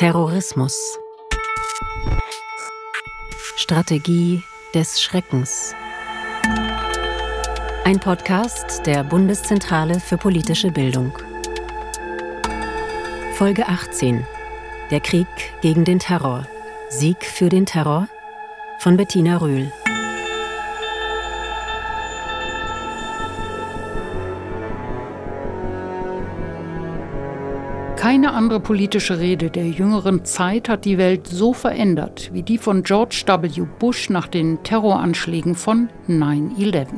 Terrorismus. Strategie des Schreckens. Ein Podcast der Bundeszentrale für politische Bildung. Folge 18. Der Krieg gegen den Terror. Sieg für den Terror von Bettina Röhl. Keine andere politische Rede der jüngeren Zeit hat die Welt so verändert wie die von George W. Bush nach den Terroranschlägen von 9-11.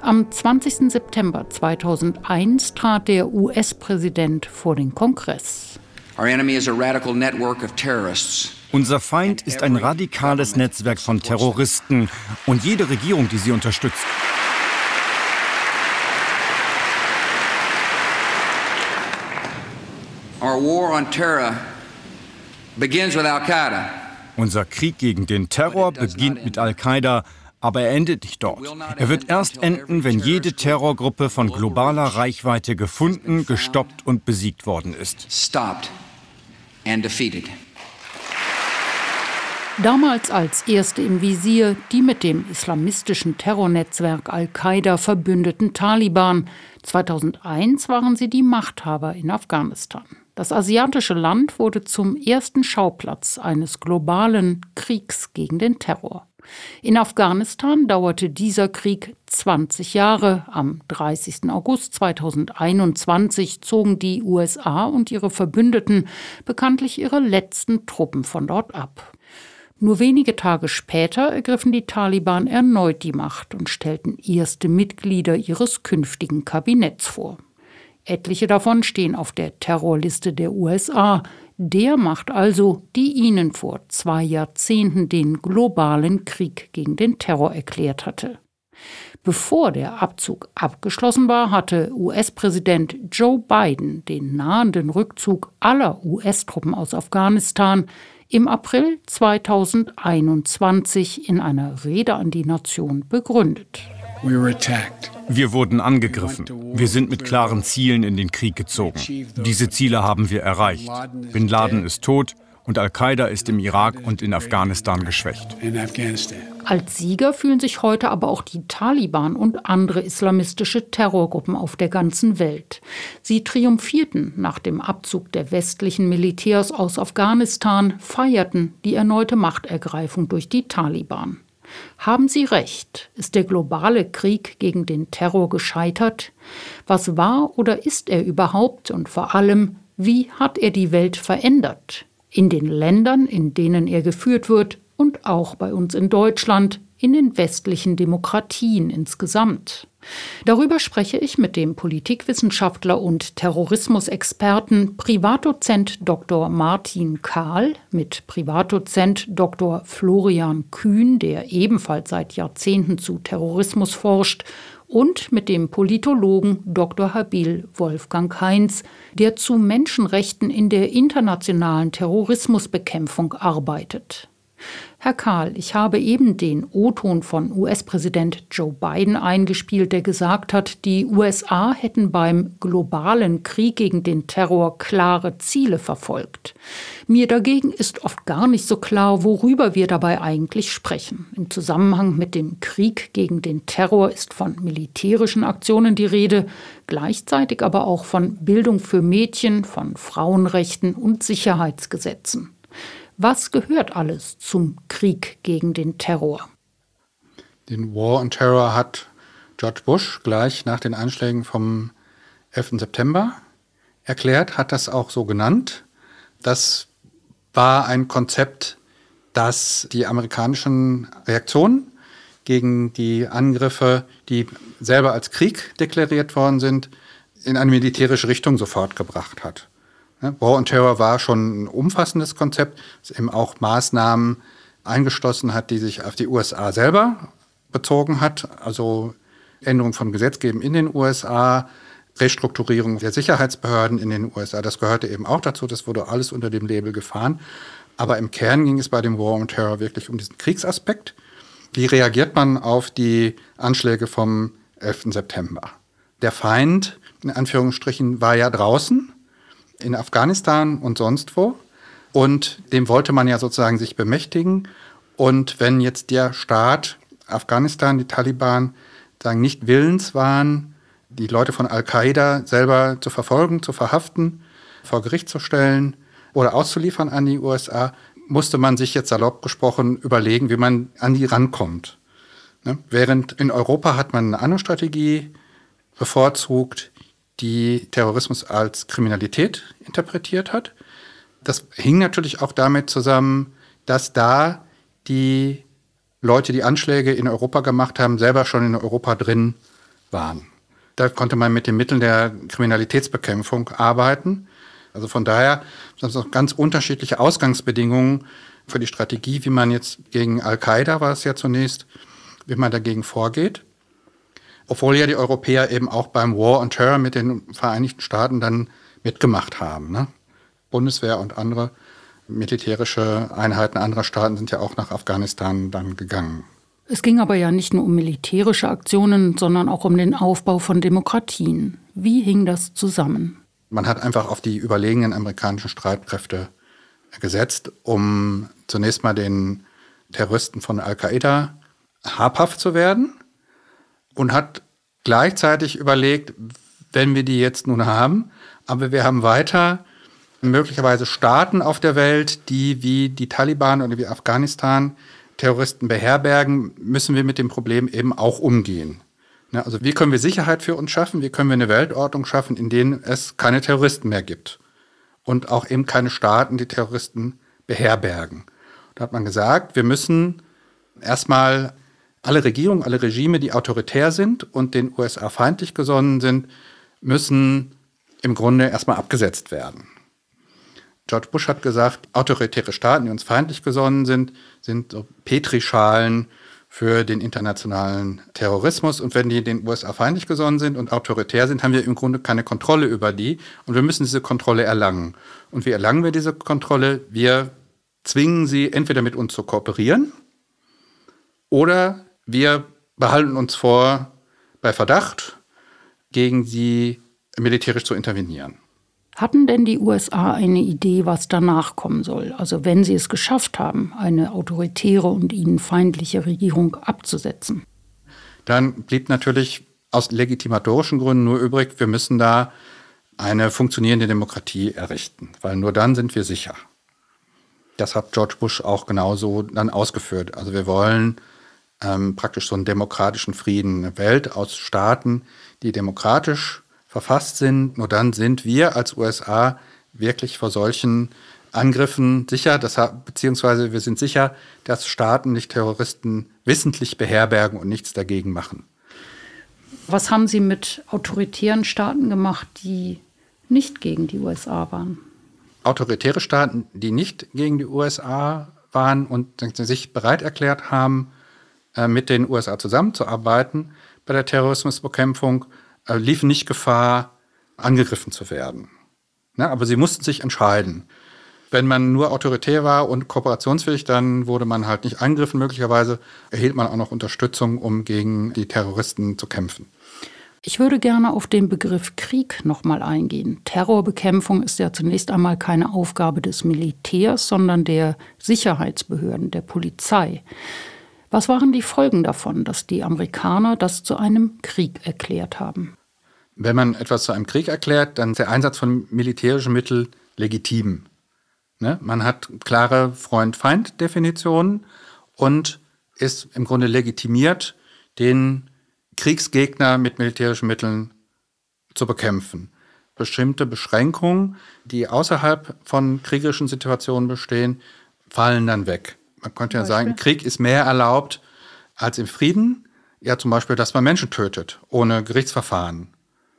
Am 20. September 2001 trat der US-Präsident vor den Kongress. Unser Feind ist ein radikales Netzwerk von Terroristen und jede Regierung, die sie unterstützt. Unser Krieg gegen den Terror beginnt mit Al-Qaida, aber er endet nicht dort. Er wird erst enden, wenn jede Terrorgruppe von globaler Reichweite gefunden, gestoppt und besiegt worden ist. Damals als erste im Visier die mit dem islamistischen Terrornetzwerk Al-Qaida verbündeten Taliban. 2001 waren sie die Machthaber in Afghanistan. Das asiatische Land wurde zum ersten Schauplatz eines globalen Kriegs gegen den Terror. In Afghanistan dauerte dieser Krieg 20 Jahre. Am 30. August 2021 zogen die USA und ihre Verbündeten bekanntlich ihre letzten Truppen von dort ab. Nur wenige Tage später ergriffen die Taliban erneut die Macht und stellten erste Mitglieder ihres künftigen Kabinetts vor. Etliche davon stehen auf der Terrorliste der USA. Der macht also, die ihnen vor zwei Jahrzehnten den globalen Krieg gegen den Terror erklärt hatte. Bevor der Abzug abgeschlossen war, hatte US-Präsident Joe Biden den nahenden Rückzug aller US-Truppen aus Afghanistan im April 2021 in einer Rede an die Nation begründet. Wir wurden angegriffen. Wir sind mit klaren Zielen in den Krieg gezogen. Diese Ziele haben wir erreicht. Bin Laden ist tot und Al-Qaida ist im Irak und in Afghanistan geschwächt. Als Sieger fühlen sich heute aber auch die Taliban und andere islamistische Terrorgruppen auf der ganzen Welt. Sie triumphierten nach dem Abzug der westlichen Militärs aus Afghanistan, feierten die erneute Machtergreifung durch die Taliban. Haben Sie recht? Ist der globale Krieg gegen den Terror gescheitert? Was war oder ist er überhaupt und vor allem, wie hat er die Welt verändert? In den Ländern, in denen er geführt wird und auch bei uns in Deutschland, in den westlichen Demokratien insgesamt. Darüber spreche ich mit dem Politikwissenschaftler und Terrorismusexperten Privatdozent Dr. Martin Kahl, mit Privatdozent Dr. Florian Kühn, der ebenfalls seit Jahrzehnten zu Terrorismus forscht, und mit dem Politologen Dr. Habil Wolfgang Heinz, der zu Menschenrechten in der internationalen Terrorismusbekämpfung arbeitet. Herr Kahl, ich habe eben den O-Ton von US-Präsident Joe Biden eingespielt, der gesagt hat, die USA hätten beim globalen Krieg gegen den Terror klare Ziele verfolgt. Mir dagegen ist oft gar nicht so klar, worüber wir dabei eigentlich sprechen. Im Zusammenhang mit dem Krieg gegen den Terror ist von militärischen Aktionen die Rede, gleichzeitig aber auch von Bildung für Mädchen, von Frauenrechten und Sicherheitsgesetzen. Was gehört alles zum Krieg gegen den Terror? Den War on Terror hat George Bush gleich nach den Anschlägen vom 11. September erklärt, hat das auch so genannt. Das war ein Konzept, das die amerikanischen Reaktionen gegen die Angriffe, die selber als Krieg deklariert worden sind, in eine militärische Richtung sofort gebracht hat. War on Terror war schon ein umfassendes Konzept, das eben auch Maßnahmen eingeschlossen hat, die sich auf die USA selber bezogen hat, also Änderung von Gesetzgebung in den USA, Restrukturierung der Sicherheitsbehörden in den USA, das gehörte eben auch dazu, das wurde alles unter dem Label gefahren. Aber im Kern ging es bei dem War on Terror wirklich um diesen Kriegsaspekt. Wie reagiert man auf die Anschläge vom 11. September? Der Feind, in Anführungsstrichen, war ja draußen in Afghanistan und sonst wo. Und dem wollte man ja sozusagen sich bemächtigen. Und wenn jetzt der Staat, Afghanistan, die Taliban, sagen, nicht willens waren, die Leute von Al-Qaida selber zu verfolgen, zu verhaften, vor Gericht zu stellen oder auszuliefern an die USA, musste man sich jetzt salopp gesprochen überlegen, wie man an die rankommt. Ne? Während in Europa hat man eine andere Strategie bevorzugt, die Terrorismus als Kriminalität interpretiert hat. Das hing natürlich auch damit zusammen, dass da die Leute, die Anschläge in Europa gemacht haben, selber schon in Europa drin waren. Da konnte man mit den Mitteln der Kriminalitätsbekämpfung arbeiten. Also von daher sind es ganz unterschiedliche Ausgangsbedingungen für die Strategie, wie man jetzt gegen Al-Qaida war es ja zunächst, wie man dagegen vorgeht. Obwohl ja die Europäer eben auch beim War on Terror mit den Vereinigten Staaten dann mitgemacht haben. Ne? Bundeswehr und andere militärische Einheiten anderer Staaten sind ja auch nach Afghanistan dann gegangen. Es ging aber ja nicht nur um militärische Aktionen, sondern auch um den Aufbau von Demokratien. Wie hing das zusammen? Man hat einfach auf die überlegenen amerikanischen Streitkräfte gesetzt, um zunächst mal den Terroristen von Al-Qaida habhaft zu werden und hat gleichzeitig überlegt, wenn wir die jetzt nun haben, aber wir haben weiter möglicherweise Staaten auf der Welt, die wie die Taliban oder wie Afghanistan Terroristen beherbergen, müssen wir mit dem Problem eben auch umgehen. Also wie können wir Sicherheit für uns schaffen? Wie können wir eine Weltordnung schaffen, in denen es keine Terroristen mehr gibt? Und auch eben keine Staaten, die Terroristen beherbergen. Da hat man gesagt, wir müssen erstmal alle Regierungen, alle Regime, die autoritär sind und den USA feindlich gesonnen sind, müssen im Grunde erstmal abgesetzt werden. George Bush hat gesagt, autoritäre Staaten, die uns feindlich gesonnen sind, sind so Petrischalen für den internationalen Terrorismus. Und wenn die den USA feindlich gesonnen sind und autoritär sind, haben wir im Grunde keine Kontrolle über die. Und wir müssen diese Kontrolle erlangen. Und wie erlangen wir diese Kontrolle? Wir zwingen sie entweder mit uns zu kooperieren oder wir behalten uns vor, bei Verdacht gegen sie militärisch zu intervenieren. Hatten denn die USA eine Idee, was danach kommen soll? Also wenn sie es geschafft haben, eine autoritäre und ihnen feindliche Regierung abzusetzen? Dann blieb natürlich aus legitimatorischen Gründen nur übrig, wir müssen da eine funktionierende Demokratie errichten, weil nur dann sind wir sicher. Das hat George Bush auch genauso dann ausgeführt. Also wir wollen ähm, praktisch so einen demokratischen Frieden, eine Welt aus Staaten, die demokratisch verfasst sind, nur dann sind wir als USA wirklich vor solchen Angriffen sicher, das, beziehungsweise wir sind sicher, dass Staaten nicht Terroristen wissentlich beherbergen und nichts dagegen machen. Was haben Sie mit autoritären Staaten gemacht, die nicht gegen die USA waren? Autoritäre Staaten, die nicht gegen die USA waren und sich bereit erklärt haben, mit den USA zusammenzuarbeiten bei der Terrorismusbekämpfung, äh, liefen nicht Gefahr, angegriffen zu werden. Ne? Aber sie mussten sich entscheiden. Wenn man nur autoritär war und kooperationsfähig, dann wurde man halt nicht angegriffen. Möglicherweise erhielt man auch noch Unterstützung, um gegen die Terroristen zu kämpfen. Ich würde gerne auf den Begriff Krieg nochmal eingehen. Terrorbekämpfung ist ja zunächst einmal keine Aufgabe des Militärs, sondern der Sicherheitsbehörden, der Polizei. Was waren die Folgen davon, dass die Amerikaner das zu einem Krieg erklärt haben? Wenn man etwas zu einem Krieg erklärt, dann ist der Einsatz von militärischen Mitteln legitim. Ne? Man hat klare Freund-Feind-Definitionen und ist im Grunde legitimiert, den Kriegsgegner mit militärischen Mitteln zu bekämpfen. Bestimmte Beschränkungen, die außerhalb von kriegerischen Situationen bestehen, fallen dann weg. Man könnte ja sagen, Krieg ist mehr erlaubt als im Frieden. Ja, zum Beispiel, dass man Menschen tötet, ohne Gerichtsverfahren.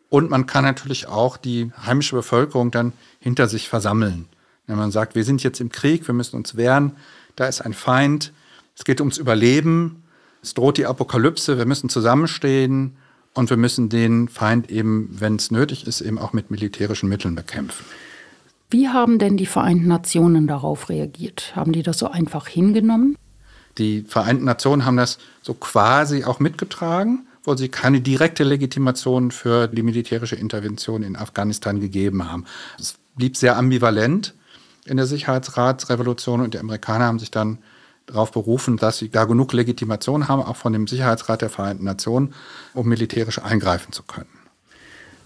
Und man kann natürlich auch die heimische Bevölkerung dann hinter sich versammeln. Wenn man sagt, wir sind jetzt im Krieg, wir müssen uns wehren, da ist ein Feind, es geht ums Überleben, es droht die Apokalypse, wir müssen zusammenstehen und wir müssen den Feind eben, wenn es nötig ist, eben auch mit militärischen Mitteln bekämpfen. Wie haben denn die Vereinten Nationen darauf reagiert? Haben die das so einfach hingenommen? Die Vereinten Nationen haben das so quasi auch mitgetragen, wo sie keine direkte Legitimation für die militärische Intervention in Afghanistan gegeben haben. Es blieb sehr ambivalent. in der Sicherheitsratsrevolution und die Amerikaner haben sich dann darauf berufen, dass sie gar genug Legitimation haben, auch von dem Sicherheitsrat der Vereinten Nationen, um militärisch eingreifen zu können.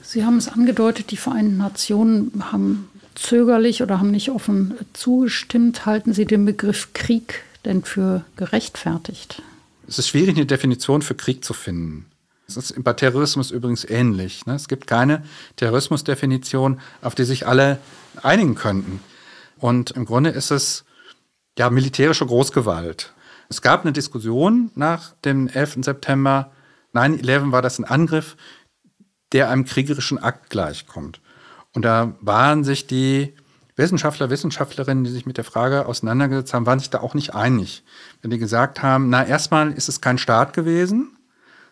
Sie haben es angedeutet, die Vereinten Nationen haben zögerlich oder haben nicht offen zugestimmt. Halten Sie den Begriff Krieg denn für gerechtfertigt? Es ist schwierig, eine Definition für Krieg zu finden. Es ist bei Terrorismus übrigens ähnlich. Ne? Es gibt keine Terrorismusdefinition, auf die sich alle einigen könnten. Und im Grunde ist es ja militärische Großgewalt. Es gab eine Diskussion nach dem 11. September. 9-11 war das ein Angriff, der einem kriegerischen Akt gleichkommt. Und da waren sich die Wissenschaftler, Wissenschaftlerinnen, die sich mit der Frage auseinandergesetzt haben, waren sich da auch nicht einig. Wenn die gesagt haben, na, erstmal ist es kein Staat gewesen,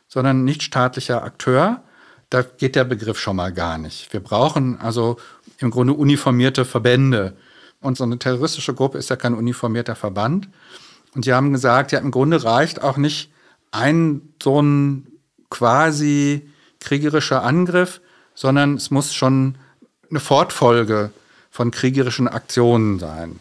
sondern nicht staatlicher Akteur, da geht der Begriff schon mal gar nicht. Wir brauchen also im Grunde uniformierte Verbände. Und so eine terroristische Gruppe ist ja kein uniformierter Verband. Und die haben gesagt, ja, im Grunde reicht auch nicht ein so ein quasi kriegerischer Angriff, sondern es muss schon eine Fortfolge von kriegerischen Aktionen sein,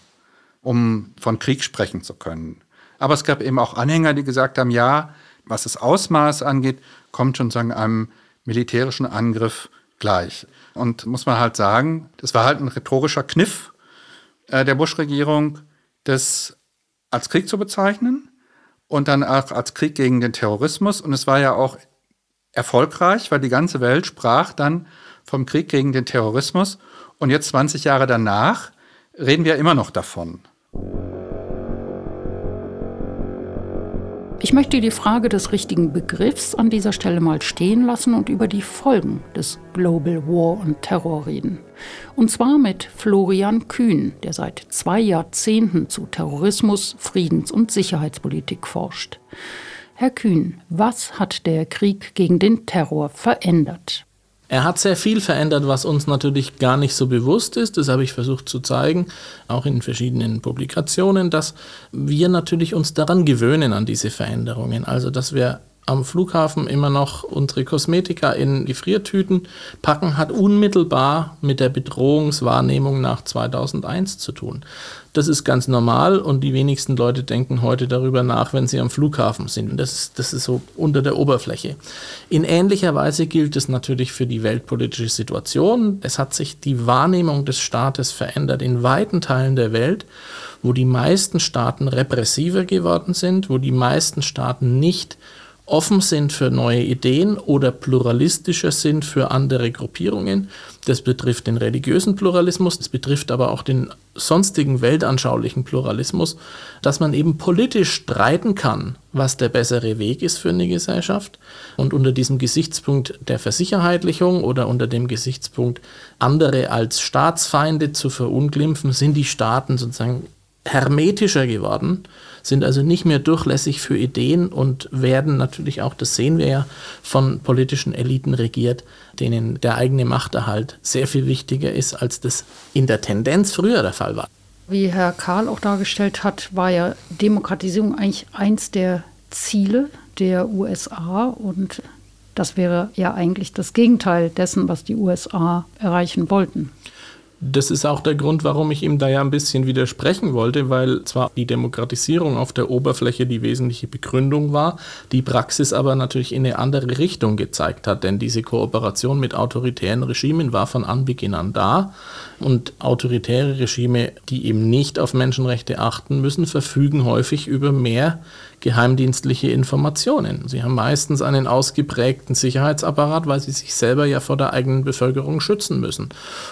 um von Krieg sprechen zu können. Aber es gab eben auch Anhänger, die gesagt haben, ja, was das Ausmaß angeht, kommt schon sagen einem militärischen Angriff gleich. Und muss man halt sagen, das war halt ein rhetorischer Kniff äh, der Bush-Regierung, das als Krieg zu bezeichnen und dann auch als Krieg gegen den Terrorismus. Und es war ja auch erfolgreich, weil die ganze Welt sprach dann vom Krieg gegen den Terrorismus. Und jetzt 20 Jahre danach reden wir immer noch davon. Ich möchte die Frage des richtigen Begriffs an dieser Stelle mal stehen lassen und über die Folgen des Global War und Terror reden. Und zwar mit Florian Kühn, der seit zwei Jahrzehnten zu Terrorismus, Friedens- und Sicherheitspolitik forscht. Herr Kühn, was hat der Krieg gegen den Terror verändert? Er hat sehr viel verändert, was uns natürlich gar nicht so bewusst ist. Das habe ich versucht zu zeigen, auch in verschiedenen Publikationen, dass wir natürlich uns daran gewöhnen an diese Veränderungen. Also, dass wir am Flughafen immer noch unsere Kosmetika in Gefriertüten packen, hat unmittelbar mit der Bedrohungswahrnehmung nach 2001 zu tun. Das ist ganz normal und die wenigsten Leute denken heute darüber nach, wenn sie am Flughafen sind. Das das ist so unter der Oberfläche. In ähnlicher Weise gilt es natürlich für die weltpolitische Situation. Es hat sich die Wahrnehmung des Staates verändert in weiten Teilen der Welt wo die meisten Staaten repressiver geworden sind, wo die meisten Staaten nicht offen sind für neue Ideen oder pluralistischer sind für andere Gruppierungen. Das betrifft den religiösen Pluralismus, das betrifft aber auch den sonstigen weltanschaulichen Pluralismus, dass man eben politisch streiten kann, was der bessere Weg ist für eine Gesellschaft. Und unter diesem Gesichtspunkt der Versicherheitlichung oder unter dem Gesichtspunkt, andere als Staatsfeinde zu verunglimpfen, sind die Staaten sozusagen hermetischer geworden sind also nicht mehr durchlässig für Ideen und werden natürlich auch, das sehen wir ja, von politischen Eliten regiert, denen der eigene Machterhalt sehr viel wichtiger ist, als das in der Tendenz früher der Fall war. Wie Herr Karl auch dargestellt hat, war ja Demokratisierung eigentlich eins der Ziele der USA und das wäre ja eigentlich das Gegenteil dessen, was die USA erreichen wollten. Das ist auch der Grund, warum ich ihm da ja ein bisschen widersprechen wollte, weil zwar die Demokratisierung auf der Oberfläche die wesentliche Begründung war, die Praxis aber natürlich in eine andere Richtung gezeigt hat, denn diese Kooperation mit autoritären Regimen war von Anbeginn an da und autoritäre Regime, die eben nicht auf Menschenrechte achten müssen, verfügen häufig über mehr geheimdienstliche Informationen. Sie haben meistens einen ausgeprägten Sicherheitsapparat, weil sie sich selber ja vor der eigenen Bevölkerung schützen müssen.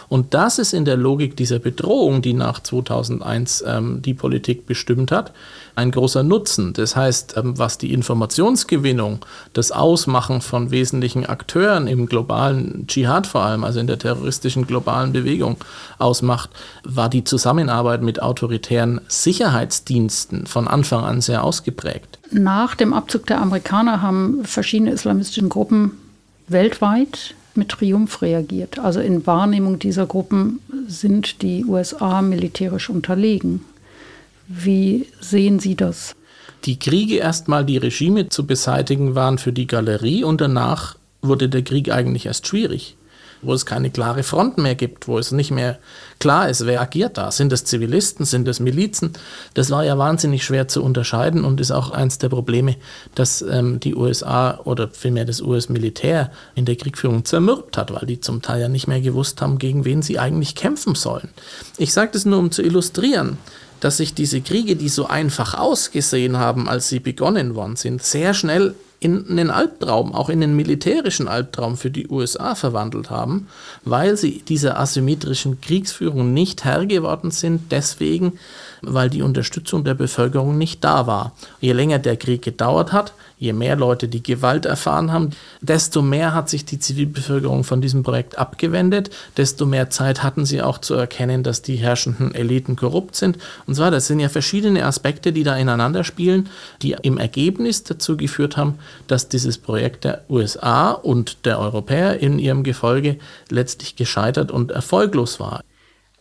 Und das ist in der Logik dieser Bedrohung, die nach 2001 ähm, die Politik bestimmt hat, ein großer Nutzen. Das heißt, ähm, was die Informationsgewinnung, das Ausmachen von wesentlichen Akteuren im globalen Dschihad vor allem, also in der terroristischen globalen Bewegung ausmacht, war die Zusammenarbeit mit autoritären Sicherheitsdiensten von Anfang an sehr ausgeprägt. Nach dem Abzug der Amerikaner haben verschiedene islamistische Gruppen weltweit mit Triumph reagiert. Also in Wahrnehmung dieser Gruppen sind die USA militärisch unterlegen. Wie sehen Sie das? Die Kriege erstmal die Regime zu beseitigen waren für die Galerie und danach wurde der Krieg eigentlich erst schwierig. wo es keine klare Front mehr gibt, wo es nicht mehr klar ist, wer agiert da. Sind es Zivilisten, sind es Milizen? Das war ja wahnsinnig schwer zu unterscheiden und ist auch eins der Probleme, dass ähm, die USA oder vielmehr das US-Militär in der Kriegführung zermürbt hat, weil die zum Teil ja nicht mehr gewusst haben, gegen wen sie eigentlich kämpfen sollen. Ich sage das nur, um zu illustrieren dass sich diese Kriege, die so einfach ausgesehen haben, als sie begonnen worden sind, sehr schnell in einen Albtraum, auch in einen militärischen Albtraum für die USA verwandelt haben, weil sie dieser asymmetrischen Kriegsführung nicht Herr geworden sind, deswegen, weil die Unterstützung der Bevölkerung nicht da war. Je länger der Krieg gedauert hat, je mehr Leute die Gewalt erfahren haben, desto mehr hat sich die Zivilbevölkerung von diesem Projekt abgewendet, desto mehr Zeit hatten sie auch zu erkennen, dass die herrschenden Eliten korrupt sind. Und zwar, das sind ja verschiedene Aspekte, die da ineinander spielen, die im Ergebnis dazu geführt haben, dass dieses Projekt der USA und der Europäer in ihrem Gefolge letztlich gescheitert und erfolglos war.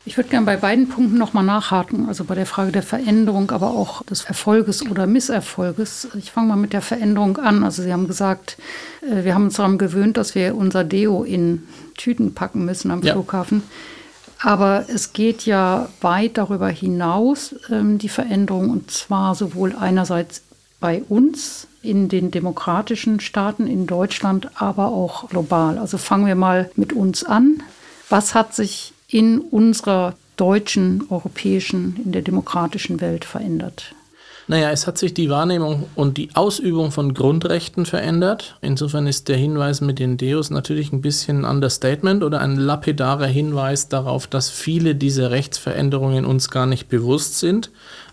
Ich würde gerne bei beiden Punkten nochmal nachhaken, also bei der Frage der Veränderung, aber auch des Erfolges oder Misserfolges. Ich fange mal mit der Veränderung an. Also Sie haben gesagt, äh, wir haben uns daran gewöhnt, dass wir unser Deo in Tüten packen müssen am ja. Flughafen. Aber es geht ja weit darüber hinaus, ähm, die Veränderung, und zwar sowohl einerseits bei uns in den demokratischen Staaten in Deutschland, aber auch global. Also fangen wir mal mit uns an. Was hat sich in unserer deutschen, europäischen, in der demokratischen Welt verändert? Naja, es hat sich die Wahrnehmung und die Ausübung von Grundrechten verändert. Insofern ist der Hinweis mit den Deos natürlich ein bisschen ein Understatement oder ein lapidarer Hinweis darauf, dass viele dieser Rechtsveränderungen uns gar nicht bewusst sind.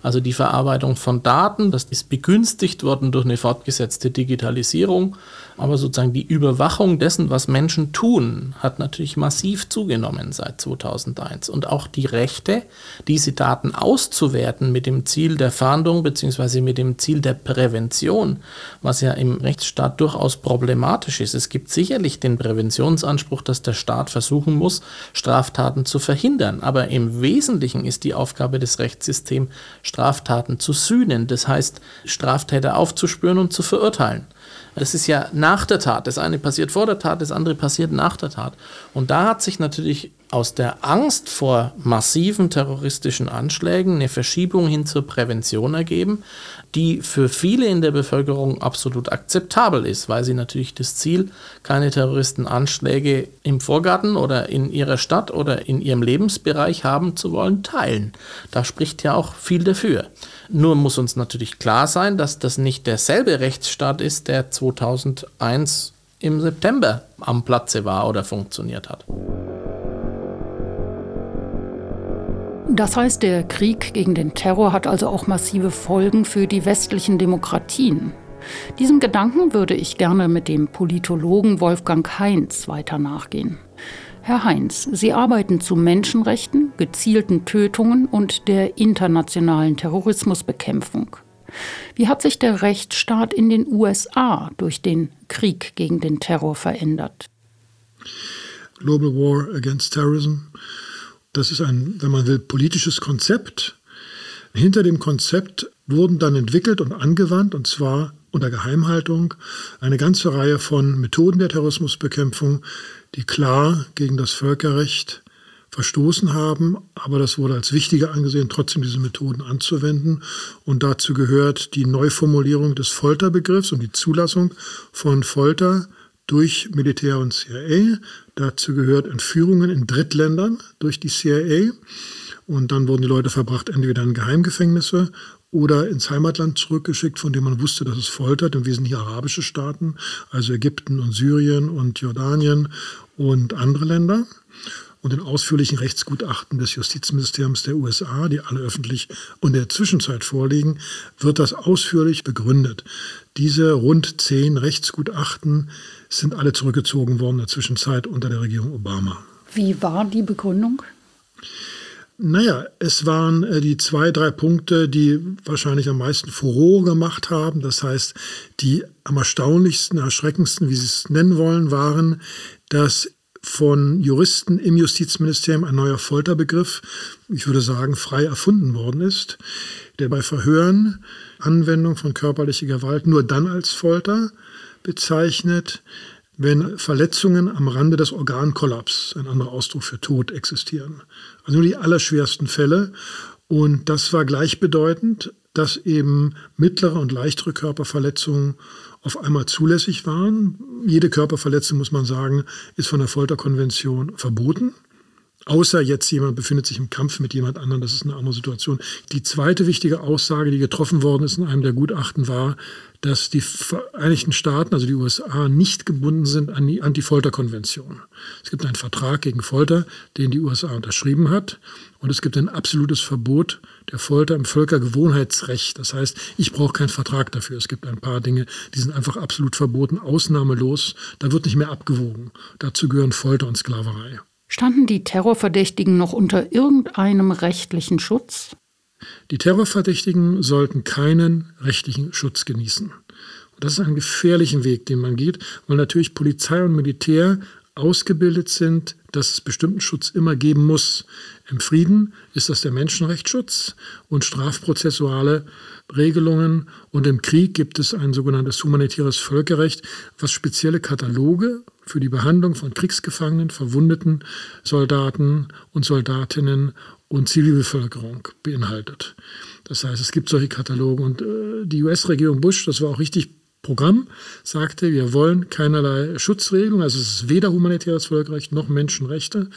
Also die Verarbeitung von Daten, das ist begünstigt worden durch eine fortgesetzte Digitalisierung aber sozusagen die Überwachung dessen, was Menschen tun, hat natürlich massiv zugenommen seit 2001. Und auch die Rechte, diese Daten auszuwerten mit dem Ziel der Fahndung bzw. mit dem Ziel der Prävention, was ja im Rechtsstaat durchaus problematisch ist. Es gibt sicherlich den Präventionsanspruch, dass der Staat versuchen muss, Straftaten zu verhindern. Aber im Wesentlichen ist die Aufgabe des Rechtssystems, Straftaten zu sühnen. Das heißt, Straftäter aufzuspüren und zu verurteilen. Das ist ja nach der Tat. Das eine passiert vor der Tat, das andere passiert nach der Tat. Und da hat sich natürlich aus der Angst vor massiven terroristischen Anschlägen eine Verschiebung hin zur Prävention ergeben, die für viele in der Bevölkerung absolut akzeptabel ist, weil sie natürlich das Ziel, keine Terroristenanschläge im Vorgarten oder in ihrer Stadt oder in ihrem Lebensbereich haben zu wollen, teilen. Da spricht ja auch viel dafür. Nur muss uns natürlich klar sein, dass das nicht derselbe Rechtsstaat ist, der 2001 im September am Platze war oder funktioniert hat. Das heißt, der Krieg gegen den Terror hat also auch massive Folgen für die westlichen Demokratien. Diesem Gedanken würde ich gerne mit dem Politologen Wolfgang Heinz weiter nachgehen. Herr Heinz, Sie arbeiten zu Menschenrechten, gezielten Tötungen und der internationalen Terrorismusbekämpfung. Wie hat sich der Rechtsstaat in den USA durch den Krieg gegen den Terror verändert? Global War Against Terrorism, das ist ein, wenn man will, politisches Konzept. Hinter dem Konzept wurden dann entwickelt und angewandt, und zwar unter Geheimhaltung, eine ganze Reihe von Methoden der Terrorismusbekämpfung, die klar gegen das Völkerrecht verstoßen haben, aber das wurde als wichtiger angesehen, trotzdem diese Methoden anzuwenden. Und dazu gehört die Neuformulierung des Folterbegriffs und die Zulassung von Folter durch Militär und CIA. Dazu gehört Entführungen in Drittländern durch die CIA. Und dann wurden die Leute verbracht entweder in Geheimgefängnisse oder ins Heimatland zurückgeschickt, von dem man wusste, dass es foltert, im Wesentlichen arabische Staaten, also Ägypten und Syrien und Jordanien und andere Länder. Und in ausführlichen Rechtsgutachten des Justizministeriums der USA, die alle öffentlich und in der Zwischenzeit vorliegen, wird das ausführlich begründet. Diese rund zehn Rechtsgutachten sind alle zurückgezogen worden in der Zwischenzeit unter der Regierung Obama. Wie war die Begründung? Naja, es waren äh, die zwei, drei Punkte, die wahrscheinlich am meisten Furore gemacht haben. Das heißt, die am erstaunlichsten, erschreckendsten, wie Sie es nennen wollen, waren, dass von Juristen im Justizministerium ein neuer Folterbegriff, ich würde sagen, frei erfunden worden ist, der bei Verhören Anwendung von körperlicher Gewalt nur dann als Folter bezeichnet, wenn Verletzungen am Rande des Organkollaps, ein anderer Ausdruck für Tod, existieren. Also nur die allerschwersten Fälle. Und das war gleichbedeutend, dass eben mittlere und leichtere Körperverletzungen auf einmal zulässig waren. Jede Körperverletzung, muss man sagen, ist von der Folterkonvention verboten. Außer jetzt jemand befindet sich im Kampf mit jemand anderem, das ist eine andere Situation. Die zweite wichtige Aussage, die getroffen worden ist in einem der Gutachten, war, dass die Vereinigten Staaten, also die USA, nicht gebunden sind an die Anti-Folter-Konvention. Es gibt einen Vertrag gegen Folter, den die USA unterschrieben hat. Und es gibt ein absolutes Verbot der Folter im Völkergewohnheitsrecht. Das heißt, ich brauche keinen Vertrag dafür. Es gibt ein paar Dinge, die sind einfach absolut verboten, ausnahmelos. Da wird nicht mehr abgewogen. Dazu gehören Folter und Sklaverei. Standen die Terrorverdächtigen noch unter irgendeinem rechtlichen Schutz? Die Terrorverdächtigen sollten keinen rechtlichen Schutz genießen. Und das ist ein gefährlicher Weg, den man geht, weil natürlich Polizei und Militär ausgebildet sind, dass es bestimmten Schutz immer geben muss. Im Frieden ist das der Menschenrechtsschutz und strafprozessuale Regelungen. Und im Krieg gibt es ein sogenanntes humanitäres Völkerrecht, was spezielle Kataloge für die Behandlung von Kriegsgefangenen, verwundeten Soldaten und Soldatinnen und Zivilbevölkerung beinhaltet. Das heißt, es gibt solche Kataloge und äh, die US-Regierung Bush, das war auch richtig Programm sagte, wir wollen keinerlei Schutzregelung, also es ist weder humanitäres Völkerrecht noch Menschenrechte.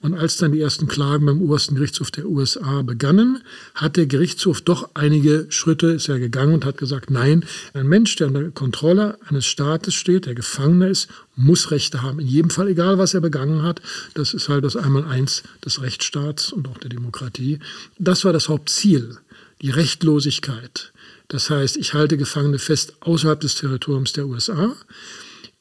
Und als dann die ersten Klagen beim obersten Gerichtshof der USA begannen, hat der Gerichtshof doch einige Schritte, ist er gegangen und hat gesagt, nein, ein Mensch, der unter Kontrolle eines Staates steht, der Gefangener ist, muss Rechte haben. In jedem Fall, egal was er begangen hat. Das ist halt das Einmaleins des Rechtsstaats und auch der Demokratie. Das war das Hauptziel, die Rechtlosigkeit das heißt, ich halte Gefangene fest außerhalb des Territoriums der USA.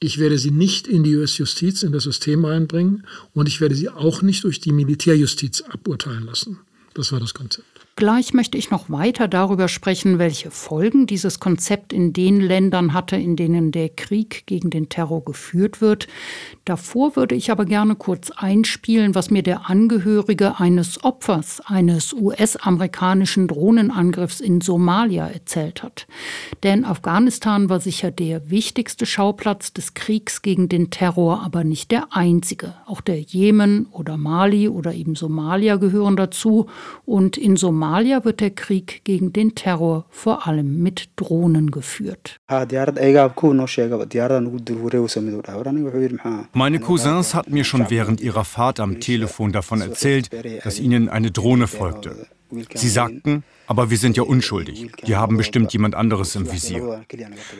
Ich werde sie nicht in die US-Justiz, in das System reinbringen und ich werde sie auch nicht durch die Militärjustiz aburteilen lassen. Das war das Konzept. Gleich möchte ich noch weiter darüber sprechen, welche Folgen dieses Konzept in den Ländern hatte, in denen der Krieg gegen den Terror geführt wird. Davor würde ich aber gerne kurz einspielen, was mir der Angehörige eines Opfers eines US-amerikanischen Drohnenangriffs in Somalia erzählt hat. Denn Afghanistan war sicher der wichtigste Schauplatz des Kriegs gegen den Terror, aber nicht der einzige. Auch der Jemen oder Mali oder eben Somalia gehören dazu und in Somalia Somalia wird der Krieg gegen den Terror vor allem mit Drohnen geführt. Meine Cousins hatten mir schon während ihrer Fahrt am Telefon davon erzählt, dass ihnen eine Drohne folgte. Sie sagten, aber wir sind ja unschuldig. Die haben bestimmt jemand anderes im Visier.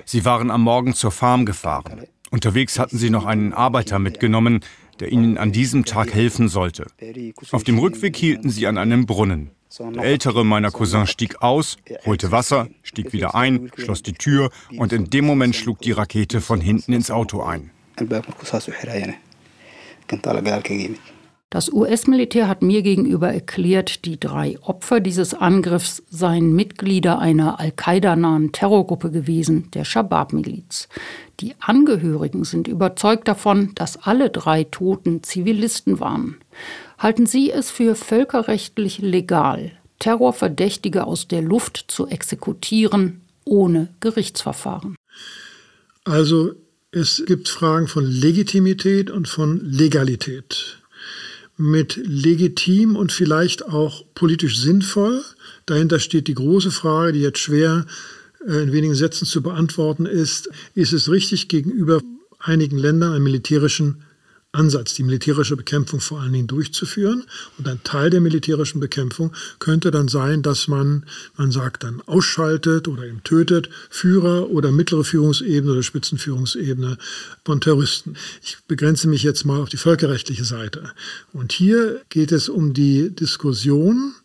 Sie waren am Morgen zur Farm gefahren. Unterwegs hatten sie noch einen Arbeiter mitgenommen, der ihnen an diesem Tag helfen sollte. Auf dem Rückweg hielten sie an einem Brunnen. Der ältere meiner Cousins stieg aus, holte Wasser, stieg wieder ein, schloss die Tür und in dem Moment schlug die Rakete von hinten ins Auto ein. Das US-Militär hat mir gegenüber erklärt, die drei Opfer dieses Angriffs seien Mitglieder einer Al-Qaida-nahen Terrorgruppe gewesen, der Shabab-Miliz. Die Angehörigen sind überzeugt davon, dass alle drei Toten Zivilisten waren. Halten Sie es für völkerrechtlich legal, Terrorverdächtige aus der Luft zu exekutieren ohne Gerichtsverfahren? Also es gibt Fragen von Legitimität und von Legalität. Mit legitim und vielleicht auch politisch sinnvoll. Dahinter steht die große Frage, die jetzt schwer äh, in wenigen Sätzen zu beantworten ist. Ist es richtig gegenüber einigen Ländern einen militärischen Ansatz, die militärische Bekämpfung vor allen Dingen durchzuführen. Und ein Teil der militärischen Bekämpfung könnte dann sein, dass man, man sagt, dann ausschaltet oder eben tötet Führer oder mittlere Führungsebene oder Spitzenführungsebene von Terroristen. Ich begrenze mich jetzt mal auf die völkerrechtliche Seite. Und hier geht es um die Diskussion,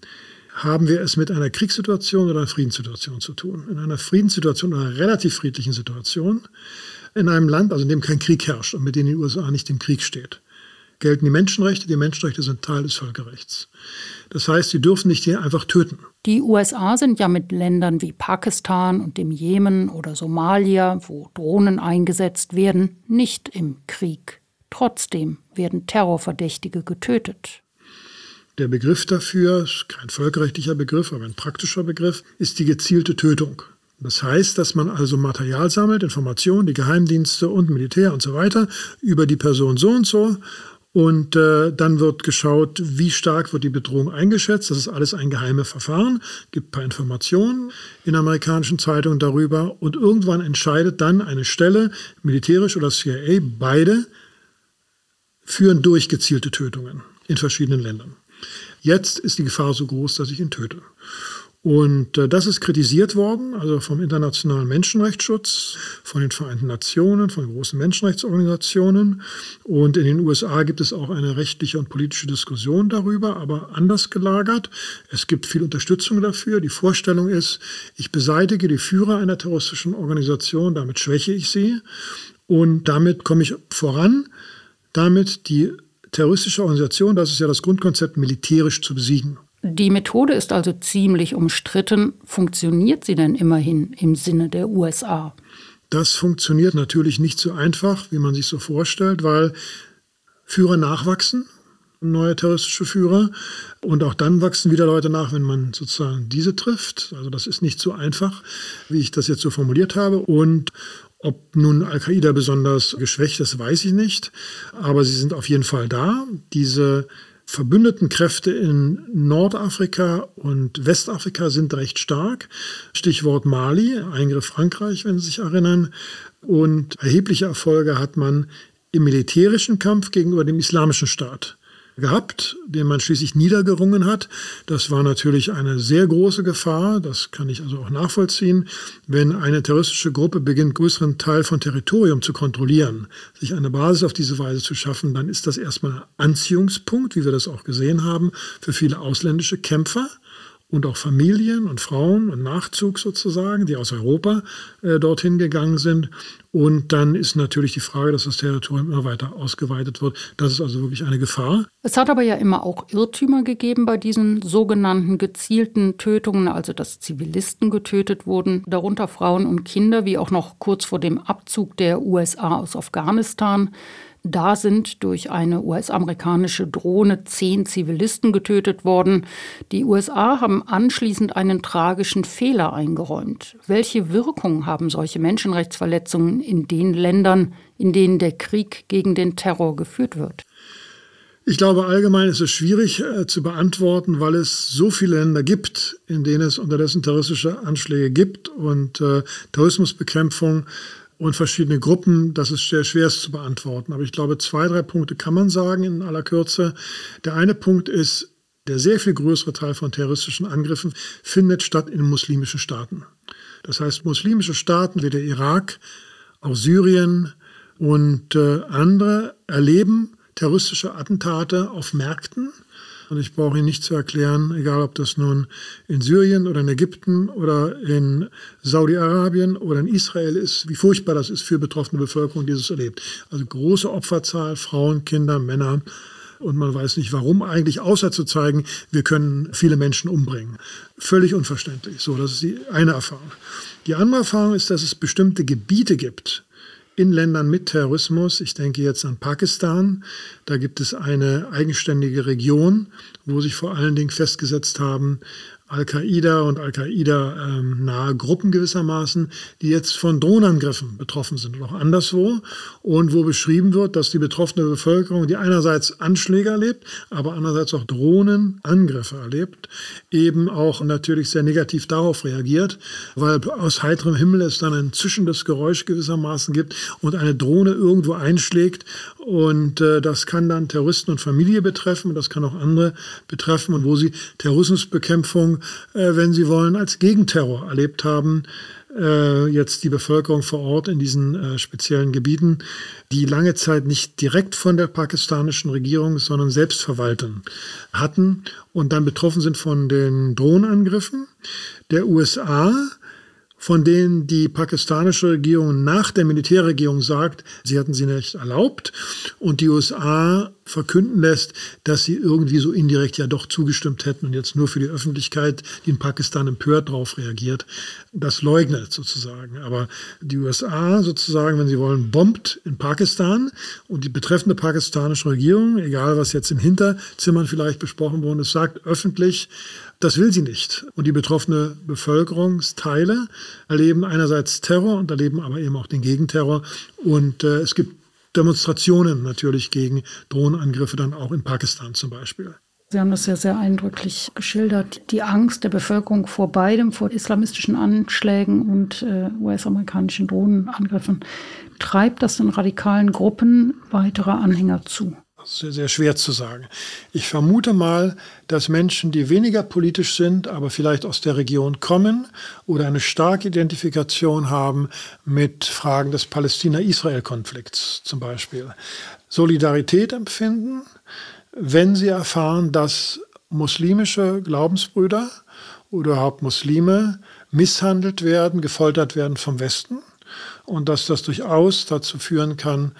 haben wir es mit einer Kriegssituation oder einer Friedenssituation zu tun. In einer Friedenssituation, einer relativ friedlichen Situation, in einem Land, also in dem kein Krieg herrscht und mit dem die USA nicht im Krieg steht, gelten die Menschenrechte. Die Menschenrechte sind Teil des Völkerrechts. Das heißt, sie dürfen nicht hier einfach töten. Die USA sind ja mit Ländern wie Pakistan und dem Jemen oder Somalia, wo Drohnen eingesetzt werden, nicht im Krieg. Trotzdem werden Terrorverdächtige getötet. Der Begriff dafür, kein völkerrechtlicher Begriff, aber ein praktischer Begriff, ist die gezielte Tötung. Das heißt, dass man also Material sammelt, Informationen, die Geheimdienste und Militär und so weiter über die Person so und so. Und äh, dann wird geschaut, wie stark wird die Bedrohung eingeschätzt. Das ist alles ein geheimes Verfahren. Gibt ein paar Informationen in amerikanischen Zeitungen darüber. Und irgendwann entscheidet dann eine Stelle, militärisch oder CIA, beide führen durch Tötungen in verschiedenen Ländern. Jetzt ist die Gefahr so groß, dass ich ihn töte. Und äh, das ist kritisiert worden, also vom Internationalen Menschenrechtsschutz, von den Vereinten Nationen, von großen Menschenrechtsorganisationen. Und in den USA gibt es auch eine rechtliche und politische Diskussion darüber, aber anders gelagert. Es gibt viel Unterstützung dafür. Die Vorstellung ist, ich beseitige die Führer einer terroristischen Organisation, damit schwäche ich sie und damit komme ich voran, damit die terroristische Organisation, das ist ja das Grundkonzept, militärisch zu besiegen. Die Methode ist also ziemlich umstritten. Funktioniert sie denn immerhin im Sinne der USA? Das funktioniert natürlich nicht so einfach, wie man sich so vorstellt, weil Führer nachwachsen, neue terroristische Führer. Und auch dann wachsen wieder Leute nach, wenn man sozusagen diese trifft. Also das ist nicht so einfach, wie ich das jetzt so formuliert habe. Und ob nun Al-Qaida besonders geschwächt ist, weiß ich nicht. Aber sie sind auf jeden Fall da. Diese verbündeten Kräfte in Nordafrika und Westafrika sind recht stark. Stichwort Mali, Eingriff Frankreich, wenn Sie sich erinnern. Und erhebliche Erfolge hat man im militärischen Kampf gegenüber dem Islamischen Staat gehabt, den man schließlich niedergerungen hat. Das war natürlich eine sehr große Gefahr, das kann ich also auch nachvollziehen. Wenn eine terroristische Gruppe beginnt, größeren Teil von Territorium zu kontrollieren, sich eine Basis auf diese Weise zu schaffen, dann ist das erstmal ein Anziehungspunkt, wie wir das auch gesehen haben, für viele ausländische Kämpfer und auch Familien und Frauen und Nachzug sozusagen, die aus Europa äh, dorthin gegangen sind. Und dann ist natürlich die Frage, dass das Territorium immer weiter ausgeweitet wird. Das ist also wirklich eine Gefahr. Es hat aber ja immer auch Irrtümer gegeben bei diesen sogenannten gezielten Tötungen, also dass Zivilisten getötet wurden, darunter Frauen und Kinder, wie auch noch kurz vor dem Abzug der USA aus Afghanistan. Da sind durch eine US-amerikanische Drohne zehn Zivilisten getötet worden. Die USA haben anschließend einen tragischen Fehler eingeräumt. Welche Wirkung haben solche Menschenrechtsverletzungen in den Ländern, in denen der Krieg gegen den Terror geführt wird? Ich glaube, allgemein ist es schwierig äh, zu beantworten, weil es so viele Länder gibt, in denen es unterdessen terroristische Anschläge gibt und äh, Terrorismusbekämpfung und verschiedene Gruppen, das ist sehr schwer zu beantworten. Aber ich glaube, zwei, drei Punkte kann man sagen in aller Kürze. Der eine Punkt ist, der sehr viel größere Teil von terroristischen Angriffen findet statt in muslimischen Staaten. Das heißt, muslimische Staaten wie der Irak, auch Syrien und äh, andere erleben terroristische Attentate auf Märkten und ich brauche Ihnen nicht zu erklären, egal ob das nun in Syrien oder in Ägypten oder in Saudi-Arabien oder in Israel ist, wie furchtbar das ist für betroffene Bevölkerung, die es erlebt. Also große Opferzahl, Frauen, Kinder, Männer. Und man weiß nicht warum eigentlich, außer zu zeigen, wir können viele Menschen umbringen. Völlig unverständlich. So, das ist die eine Erfahrung. Die andere Erfahrung ist, dass es bestimmte Gebiete gibt, in Ländern mit Terrorismus, ich denke jetzt an Pakistan, da gibt es eine eigenständige Region, wo sich vor allen Dingen festgesetzt haben, Al-Qaida und Al-Qaida-nahe ähm, Gruppen gewissermaßen, die jetzt von Drohnenangriffen betroffen sind und auch anderswo. Und wo beschrieben wird, dass die betroffene Bevölkerung, die einerseits Anschläge erlebt, aber andererseits auch Drohnenangriffe erlebt, eben auch natürlich sehr negativ darauf reagiert, weil aus heiterem Himmel es dann ein zischendes Geräusch gewissermaßen gibt und eine Drohne irgendwo einschlägt. Und äh, das kann dann Terroristen und Familie betreffen, das kann auch andere betreffen. Und wo sie Terrorismusbekämpfung, äh, wenn sie wollen, als Gegenterror erlebt haben. Äh, jetzt die Bevölkerung vor Ort in diesen äh, speziellen Gebieten, die lange Zeit nicht direkt von der pakistanischen Regierung, sondern Selbstverwaltung hatten und dann betroffen sind von den Drohnenangriffen der USA von denen die pakistanische Regierung nach der Militärregierung sagt, sie hätten sie nicht erlaubt. Und die USA verkünden lässt, dass sie irgendwie so indirekt ja doch zugestimmt hätten und jetzt nur für die Öffentlichkeit, die in Pakistan empört darauf reagiert, das leugnet sozusagen. Aber die USA sozusagen, wenn sie wollen, bombt in Pakistan und die betreffende pakistanische Regierung, egal was jetzt in Hinterzimmern vielleicht besprochen worden ist, sagt öffentlich, das will sie nicht. Und die betroffene Bevölkerungsteile erleben einerseits Terror und erleben aber eben auch den Gegenterror. Und äh, es gibt Demonstrationen natürlich gegen Drohnenangriffe, dann auch in Pakistan zum Beispiel. Sie haben das ja sehr eindrücklich geschildert. Die Angst der Bevölkerung vor beidem, vor islamistischen Anschlägen und äh, US-amerikanischen Drohnenangriffen, treibt das den radikalen Gruppen weitere Anhänger zu sehr, sehr schwer zu sagen. Ich vermute mal, dass Menschen, die weniger politisch sind, aber vielleicht aus der Region kommen oder eine starke Identifikation haben mit Fragen des Palästina-Israel-Konflikts zum Beispiel, Solidarität empfinden, wenn sie erfahren, dass muslimische Glaubensbrüder oder überhaupt Muslime misshandelt werden, gefoltert werden vom Westen und dass das durchaus dazu führen kann,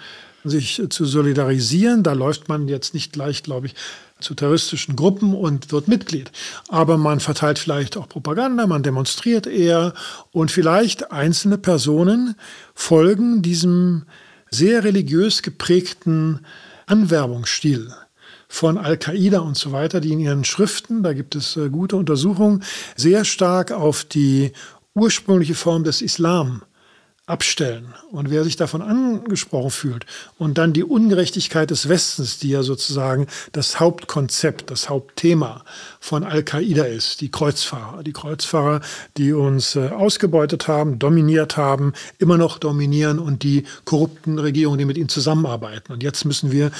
sich zu solidarisieren. Da läuft man jetzt nicht gleich, glaube ich, zu terroristischen Gruppen und wird Mitglied. Aber man verteilt vielleicht auch Propaganda, man demonstriert eher und vielleicht einzelne Personen folgen diesem sehr religiös geprägten Anwerbungsstil von Al-Qaida und so weiter, die in ihren Schriften, da gibt es äh, gute Untersuchungen, sehr stark auf die ursprüngliche Form des Islam abstellen. Und wer sich davon angesprochen fühlt und dann die Ungerechtigkeit des Westens, die ja sozusagen das Hauptkonzept, das Hauptthema von Al-Qaida ist, die Kreuzfahrer, die Kreuzfahrer, die uns äh, ausgebeutet haben, dominiert haben, immer noch dominieren und die korrupten Regierungen, die mit ihnen zusammenarbeiten. Und jetzt müssen wir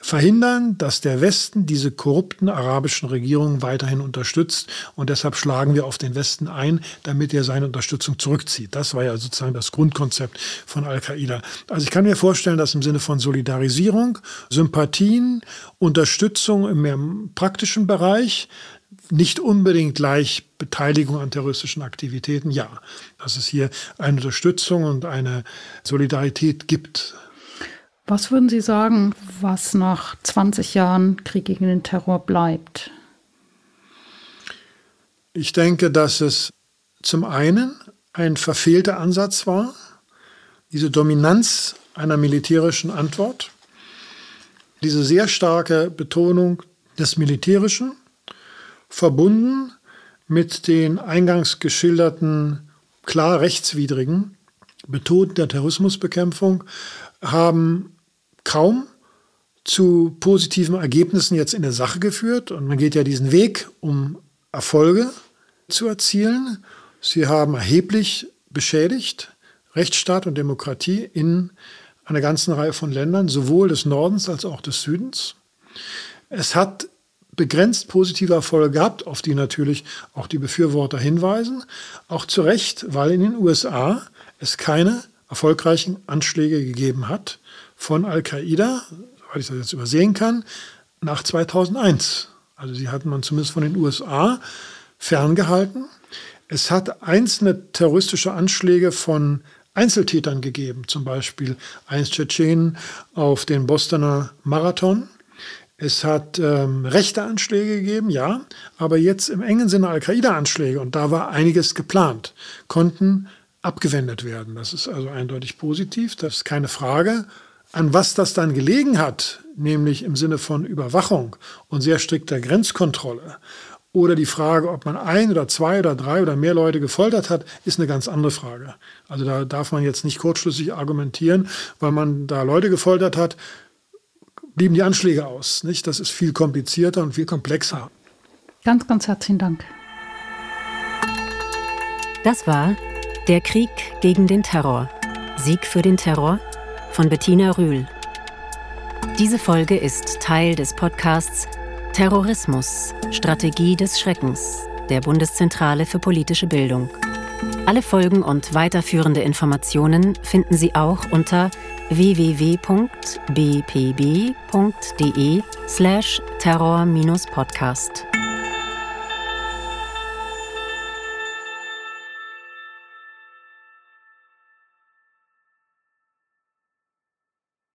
verhindern, dass der Westen diese korrupten arabischen Regierungen weiterhin unterstützt. Und deshalb schlagen wir auf den Westen ein, damit er seine Unterstützung zurückzieht. Das war ja sozusagen das Grundkonzept von Al-Qaida. Also ich kann mir vorstellen, dass im Sinne von Solidarisierung, Sympathien, Unterstützung im mehr praktischen Bereich, nicht unbedingt gleich Beteiligung an terroristischen Aktivitäten, ja, dass es hier eine Unterstützung und eine Solidarität gibt. Was würden Sie sagen, was nach 20 Jahren Krieg gegen den Terror bleibt? Ich denke, dass es zum einen ein verfehlter Ansatz war, diese Dominanz einer militärischen Antwort, diese sehr starke Betonung des Militärischen, verbunden mit den eingangs geschilderten klar rechtswidrigen Methoden der Terrorismusbekämpfung, haben kaum zu positiven Ergebnissen jetzt in der Sache geführt. Und man geht ja diesen Weg, um Erfolge zu erzielen. Sie haben erheblich beschädigt Rechtsstaat und Demokratie in einer ganzen Reihe von Ländern, sowohl des Nordens als auch des Südens. Es hat begrenzt positive Erfolge gehabt, auf die natürlich auch die Befürworter hinweisen. Auch zu Recht, weil in den USA es keine erfolgreichen Anschläge gegeben hat von Al-Qaida, soweit ich das jetzt übersehen kann, nach 2001. Also sie hatten man zumindest von den USA ferngehalten. Es hat einzelne terroristische Anschläge von Einzeltätern gegeben, zum Beispiel eins Tschetschenen auf den Bostoner Marathon. Es hat ähm, rechte Anschläge gegeben, ja, aber jetzt im engen Sinne Al-Qaida-Anschläge, und da war einiges geplant, konnten abgewendet werden. Das ist also eindeutig positiv, das ist keine Frage. An was das dann gelegen hat, nämlich im Sinne von Überwachung und sehr strikter Grenzkontrolle, oder die Frage, ob man ein oder zwei oder drei oder mehr Leute gefoltert hat, ist eine ganz andere Frage. Also da darf man jetzt nicht kurzschlüssig argumentieren, weil man da Leute gefoltert hat, blieben die Anschläge aus. Nicht? Das ist viel komplizierter und viel komplexer. Ganz, ganz herzlichen Dank. Das war Der Krieg gegen den Terror. Sieg für den Terror von Bettina Rühl. Diese Folge ist Teil des Podcasts Terrorismus, Strategie des Schreckens der Bundeszentrale für politische Bildung. Alle Folgen und weiterführende Informationen finden Sie auch unter www.bpb.de slash terror-podcast.